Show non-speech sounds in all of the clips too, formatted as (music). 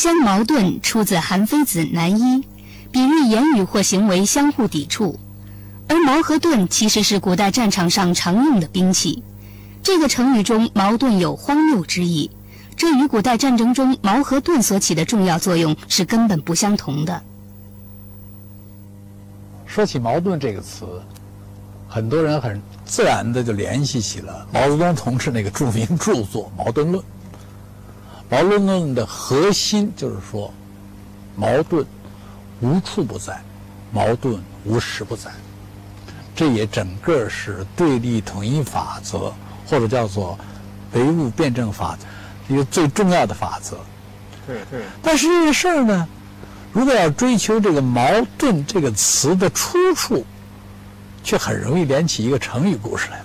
相矛盾出自《韩非子·南一》，比喻言语或行为相互抵触。而矛和盾其实是古代战场上常用的兵器。这个成语中“矛盾”有荒谬之意，这与古代战争中矛和盾所起的重要作用是根本不相同的。说起“矛盾”这个词，很多人很自然的就联系起了毛泽东同志那个著名著作《矛盾论》。矛盾论的核心就是说，矛盾无处不在，矛盾无时不在。这也整个是对立统一法则，或者叫做唯物辩证法一个最重要的法则。对对。但是这个事儿呢，如果要追求这个“矛盾”这个词的出处，却很容易连起一个成语故事来。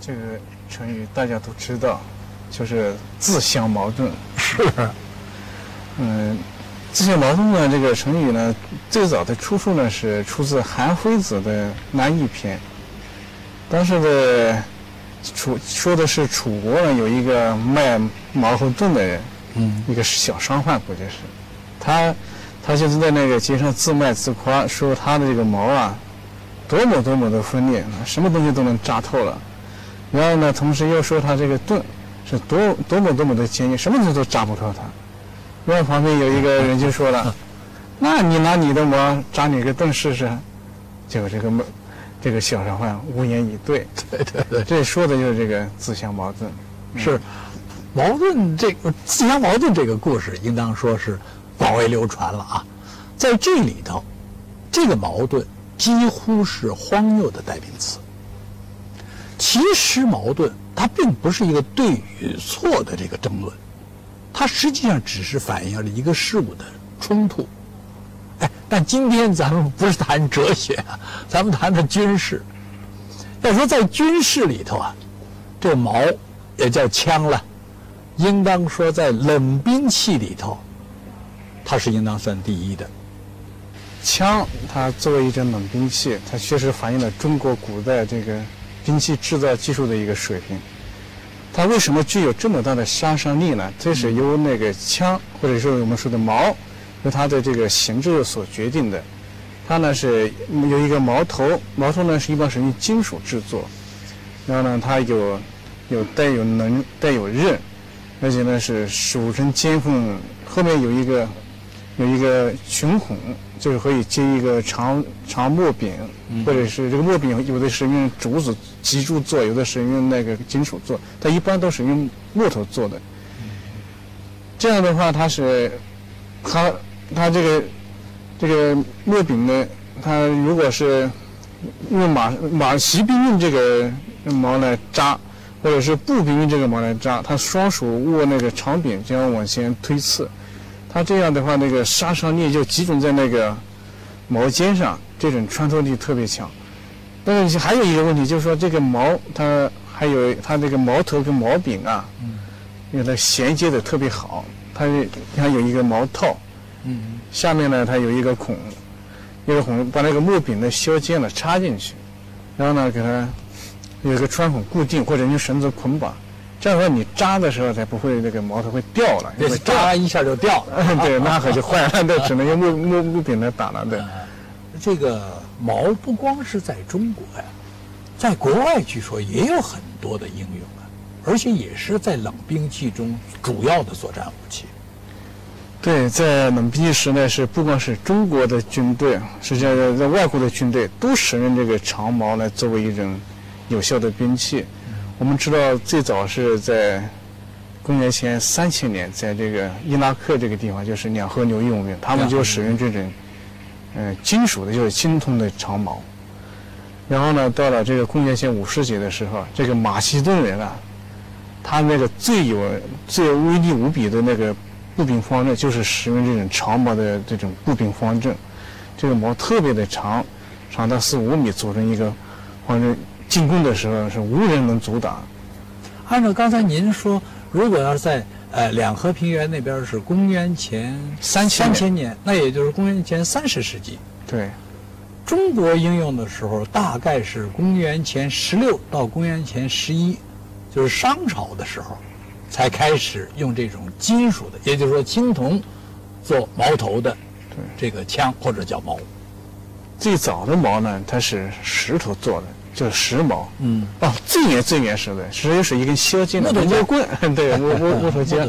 这个成语大家都知道。就是自相矛盾，是，嗯，自相矛盾呢，这个成语呢，最早的出处呢是出自韩非子的《南易篇》。当时的楚说的是楚国呢有一个卖矛和盾的人，嗯，一个小商贩，估计是，他他就是在那个街上自卖自夸，说他的这个矛啊，多么多么的锋利，什么东西都能扎透了。然后呢，同时又说他这个盾。是多多么多么的坚硬，什么东西都扎不透它。另外旁边有一个人就说了：“ (laughs) 那你拿你的矛扎你个盾试试。”结果这个这个小商贩无言以对。对对对，这说的就是这个自相矛盾。是矛盾这个自相矛盾这个故事，应当说是广为流传了啊。在这里头，这个矛盾几乎是荒谬的代名词。其实矛盾。它并不是一个对与错的这个争论，它实际上只是反映了一个事物的冲突。哎，但今天咱们不是谈哲学啊，咱们谈的军事。要说在军事里头啊，这矛也叫枪了，应当说在冷兵器里头，它是应当算第一的。枪它作为一种冷兵器，它确实反映了中国古代这个。兵器制造技术的一个水平，它为什么具有这么大的杀伤力呢？这是由那个枪，或者说我们说的矛，由它的这个形制所决定的。它呢是有一个矛头，矛头呢是一般是用金属制作，然后呢它有有带有棱带有刃，而且呢是手成尖锋，后面有一个有一个群孔。就是可以接一个长长木柄，或者是这个木柄，有的是用竹子脊柱做，有的是用那个金属做，它一般都是用木头做的。这样的话，它是它它这个这个木柄呢，它如果是用马马骑兵用这个毛来扎，或者是步兵用这个毛来扎，他双手握那个长柄，这样往前推刺。它这样的话，那个杀伤力就集中在那个毛尖上，这种穿透力特别强。但是还有一个问题，就是说这个毛它还有它这个毛头跟毛柄啊，嗯因为它衔接的特别好，它它有一个毛套，嗯下面呢它有一个孔，一个孔把那个木柄的削尖了插进去，然后呢给它有一个穿孔固定，或者用绳子捆绑。这样话，你扎的时候才不会那个矛头会掉了，因为扎一下就掉了。(laughs) 对，那可就坏了，那只能用木木木柄来打了。对，这个矛不光是在中国呀，在国外据说也有很多的应用啊，而且也是在冷兵器中主要的作战武器。对，在冷兵器时代是不光是中国的军队，实际上在外国的军队都使用这个长矛来作为一种有效的兵器。我们知道，最早是在公元前三千年，在这个伊拉克这个地方，就是两河流域文明，他们就使用这种，嗯，金属的，就是青铜的长矛。然后呢，到了这个公元前五世纪的时候，这个马其顿人啊，他那个最有、最威力无比的那个步兵方阵，就是使用这种长矛的这种步兵方阵。这个矛特别的长，长达四五米，组成一个方阵。进攻的时候是无人能阻挡。按照刚才您说，如果要是在呃两河平原那边是公元前三三千年，那也就是公元前三十世纪。对，中国应用的时候大概是公元前十六到公元前十一，就是商朝的时候，才开始用这种金属的，也就是说青铜做矛头的这个枪或者叫矛。最早的矛呢，它是石头做的，叫石矛。嗯。哦，最原最原始的，实际是一根削尖的木头棍，(laughs) 对，木木木头尖。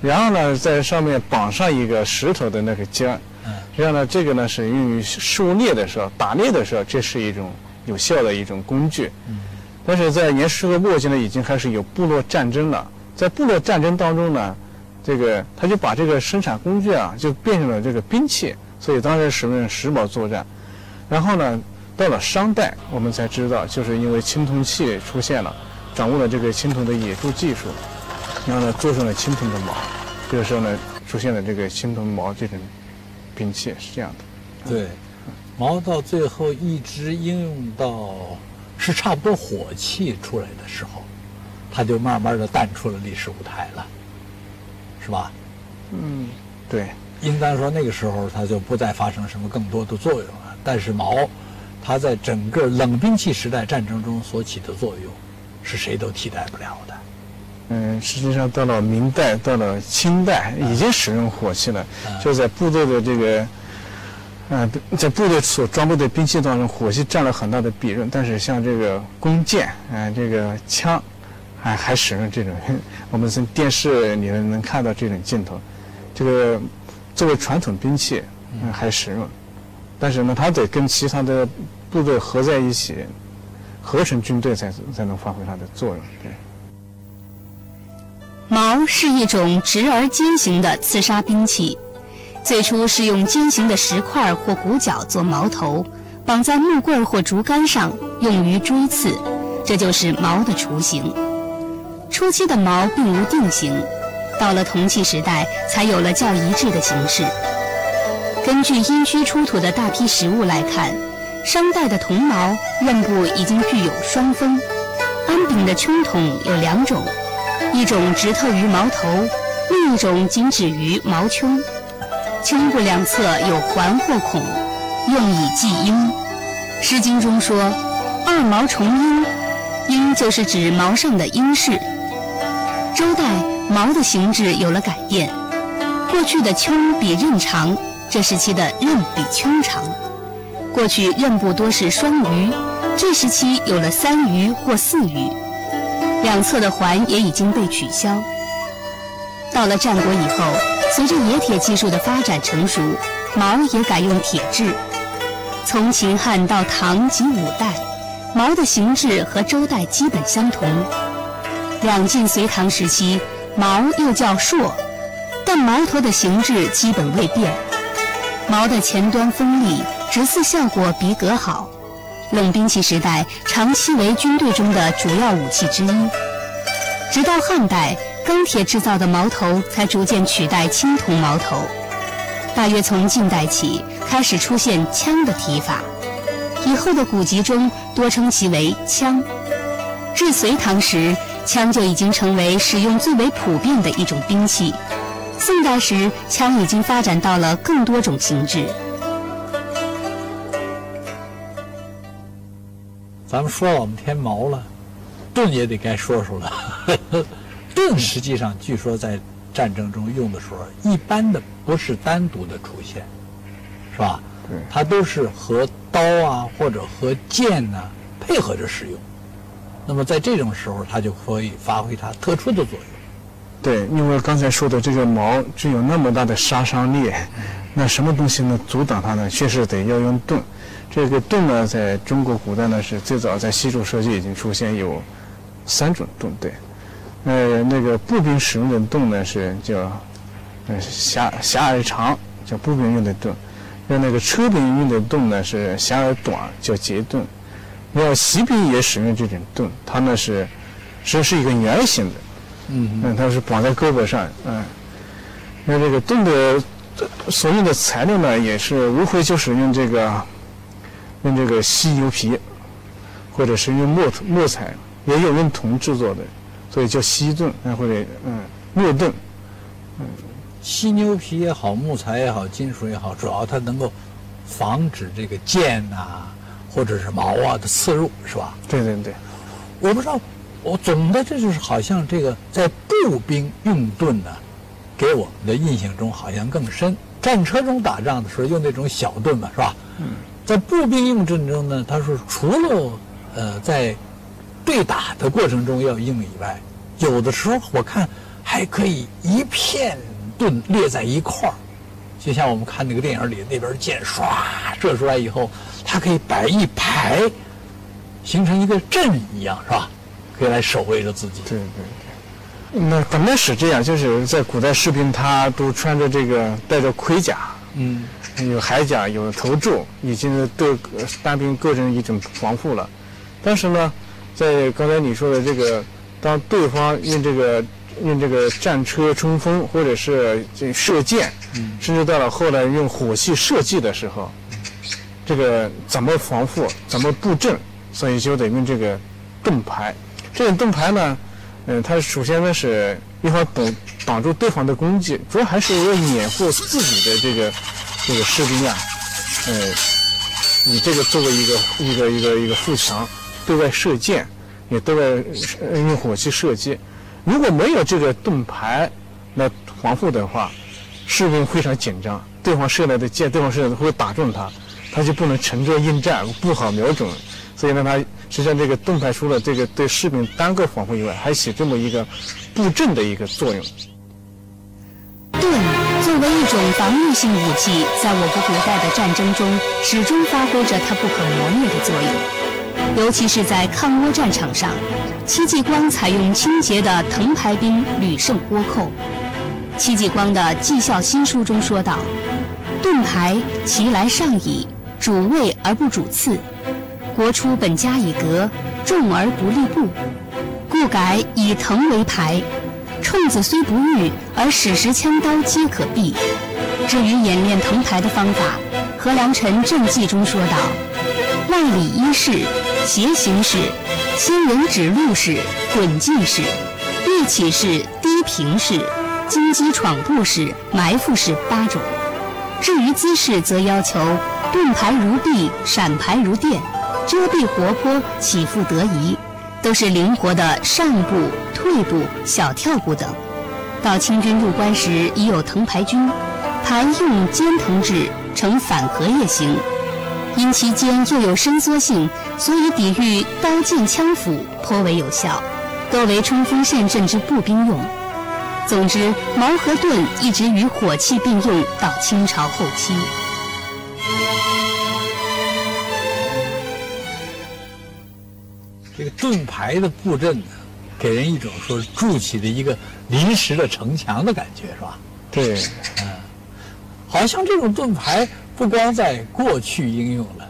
然后呢，在上面绑上一个石头的那个尖。嗯。这样呢，这个呢是用于狩猎的时候、打猎的时候，这是一种有效的一种工具。嗯。但是在年十和末期呢，已经开始有部落战争了。在部落战争当中呢，这个他就把这个生产工具啊，就变成了这个兵器，所以当时使用石矛作战。然后呢，到了商代，我们才知道，就是因为青铜器出现了，掌握了这个青铜的冶铸技术，然后呢，做成了青铜的矛。这个时候呢，出现了这个青铜矛这种兵器，是这样的。对，矛到最后一直应用到是差不多火器出来的时候，它就慢慢的淡出了历史舞台了，是吧？嗯，对。应当说那个时候它就不再发生什么更多的作用了。但是矛，它在整个冷兵器时代战争中所起的作用，是谁都替代不了的。嗯，实际上到了明代，到了清代，已经使用火器了。就在部队的这个，嗯，在部队所装备的兵器当中，火器占了很大的比重。但是像这个弓箭，嗯，这个枪，还还使用这种，(laughs) 我们从电视里面能看到这种镜头。这个作为传统兵器，嗯，还使用。但是呢，它得跟其他的部队合在一起，合成军队才才能发挥它的作用。对。矛是一种直而尖形的刺杀兵器，最初是用尖形的石块或骨角做矛头，绑在木棍或竹竿上，用于锥刺，这就是矛的雏形。初期的矛并无定型，到了铜器时代才有了较一致的形式。根据殷墟出土的大批实物来看，商代的铜矛刃部已经具有双锋。安柄的邛筒有两种，一种直透于矛头，另一种仅止于矛邛。邛部两侧有环或孔，用以记音。《诗经》中说：“二毛重音”，音就是指矛上的音饰。周代矛的形制有了改变，过去的邛比刃长。这时期的刃比邛长，过去刃部多是双鱼，这时期有了三鱼或四鱼，两侧的环也已经被取消。到了战国以后，随着冶铁技术的发展成熟，矛也改用铁制。从秦汉到唐及五代，矛的形制和周代基本相同。两晋隋唐时期，矛又叫槊，但矛头的形制基本未变。矛的前端锋利，直刺效果比戈好。冷兵器时代，长期为军队中的主要武器之一。直到汉代，钢铁制造的矛头才逐渐取代青铜矛头。大约从近代起，开始出现枪的提法。以后的古籍中多称其为枪。至隋唐时，枪就已经成为使用最为普遍的一种兵器。宋代时，枪已经发展到了更多种形制。咱们说了我们天矛了，盾也得该说说了。(laughs) 盾实际上据说在战争中用的时候，一般的不是单独的出现，是吧？对，它都是和刀啊或者和剑呐配合着使用。那么在这种时候，它就可以发挥它特殊的作用。对，因为刚才说的这个矛具有那么大的杀伤力，那什么东西能阻挡它呢？确实得要用盾。这个盾呢，在中国古代呢是最早在西周时期已经出现有三种盾。对，呃，那个步兵使用的盾呢是叫呃狭狭而长，叫步兵用的盾；那那个车兵用的盾呢是狭而短，叫节盾。要骑兵也使用这种盾，它呢是实是一个圆形的。嗯，它是绑在胳膊上，嗯，那这个盾的所用的材料呢，也是无非就是用这个用这个犀牛皮，或者是用木木材，也有用铜制作的，所以叫犀盾，啊或者嗯木盾，嗯，犀牛皮也好，木材也好，金属也好，主要它能够防止这个剑呐或者是矛啊的刺入，是吧？对对对，我不知道。我总的这就是好像这个在步兵用盾呢，给我们的印象中好像更深。战车中打仗的时候用那种小盾嘛，是吧？嗯。在步兵用盾中呢，他说除了呃在对打的过程中要用以外，有的时候我看还可以一片盾列在一块儿，就像我们看那个电影里那边箭唰射出来以后，它可以摆一排，形成一个阵一样，是吧？来守卫着自己。对对对。那本来是这样，就是在古代士兵他都穿着这个带着盔甲，嗯，有铠甲，有头柱，已经对单兵构成一种防护了。但是呢，在刚才你说的这个，当对方用这个用这个战车冲锋，或者是这射箭，甚至到了后来用火器射击的时候，这个怎么防护，怎么布阵，所以就得用这个盾牌。这种盾牌呢，嗯，它首先呢是一方挡挡住对方的攻击，主要还是要掩护自己的这个这个士兵啊，呃，以这个作为一个一个一个一个护墙，对外射箭，也对外用火器射击。如果没有这个盾牌来防护的话，士兵非常紧张，对方射来的箭，对方射的会打中他，他就不能沉着应战，不好瞄准，所以呢，他。实际上，这个盾牌除了这个对士兵单个防护以外，还起这么一个布阵的一个作用。盾作为一种防御性武器，在我国古代的战争中，始终发挥着它不可磨灭的作用。尤其是在抗倭战场上，戚继光采用清洁的藤牌兵屡胜倭寇。戚继光的《纪效新书》中说道：“盾牌其来上矣，主位而不主次。”国初本加以革，重而不立步，故改以藤为牌。冲子虽不遇，而矢石枪刀皆可避。至于演练藤牌的方法，何良辰正记中说道：外里一式、斜行式、仙人指路式、滚进式、跃起式、低平式、金鸡闯步式、埋伏式八种。至于姿势，则要求盾牌如地，闪牌如电。遮蔽活泼，起伏得宜，都是灵活的上步、退步、小跳步等。到清军入关时，已有藤牌军，牌用尖藤制，呈反荷叶形，因其尖又有伸缩性，所以抵御刀剑枪斧颇为有效，多为冲锋陷阵之步兵用。总之，矛和盾一直与火器并用到清朝后期。盾牌的布阵呢，给人一种说筑起的一个临时的城墙的感觉，是吧？对，嗯，好像这种盾牌不光在过去应用了，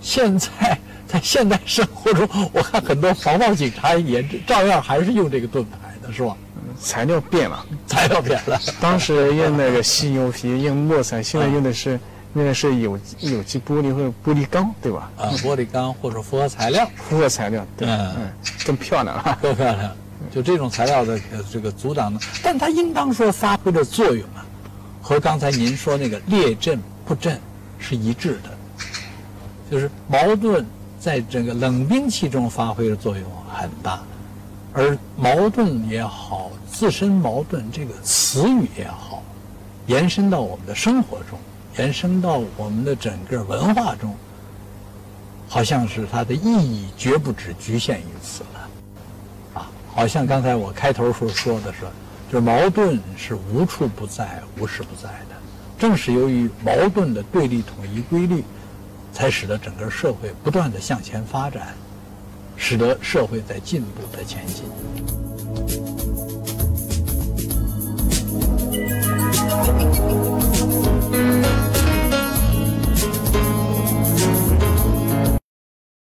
现在在现代生活中，我看很多防暴警察也照样还是用这个盾牌的，是吧？材料变了，材料变了。当时用那个犀牛皮，用木材，现在用的是。那个是有有机玻璃或者玻璃钢，对吧？啊，玻璃钢或者复合材料。复合材料，对，嗯，更漂亮了，(laughs) 更漂亮。就这种材料的这个阻挡呢，但它应当说发挥的作用啊，和刚才您说那个列阵布阵是一致的。就是矛盾在这个冷兵器中发挥的作用很大，而矛盾也好，自身矛盾这个词语也好，延伸到我们的生活中。延伸到我们的整个文化中，好像是它的意义绝不止局限于此了，啊，好像刚才我开头时候说的是，就是矛盾是无处不在、无时不在的，正是由于矛盾的对立统一规律，才使得整个社会不断的向前发展，使得社会在进步、在前进。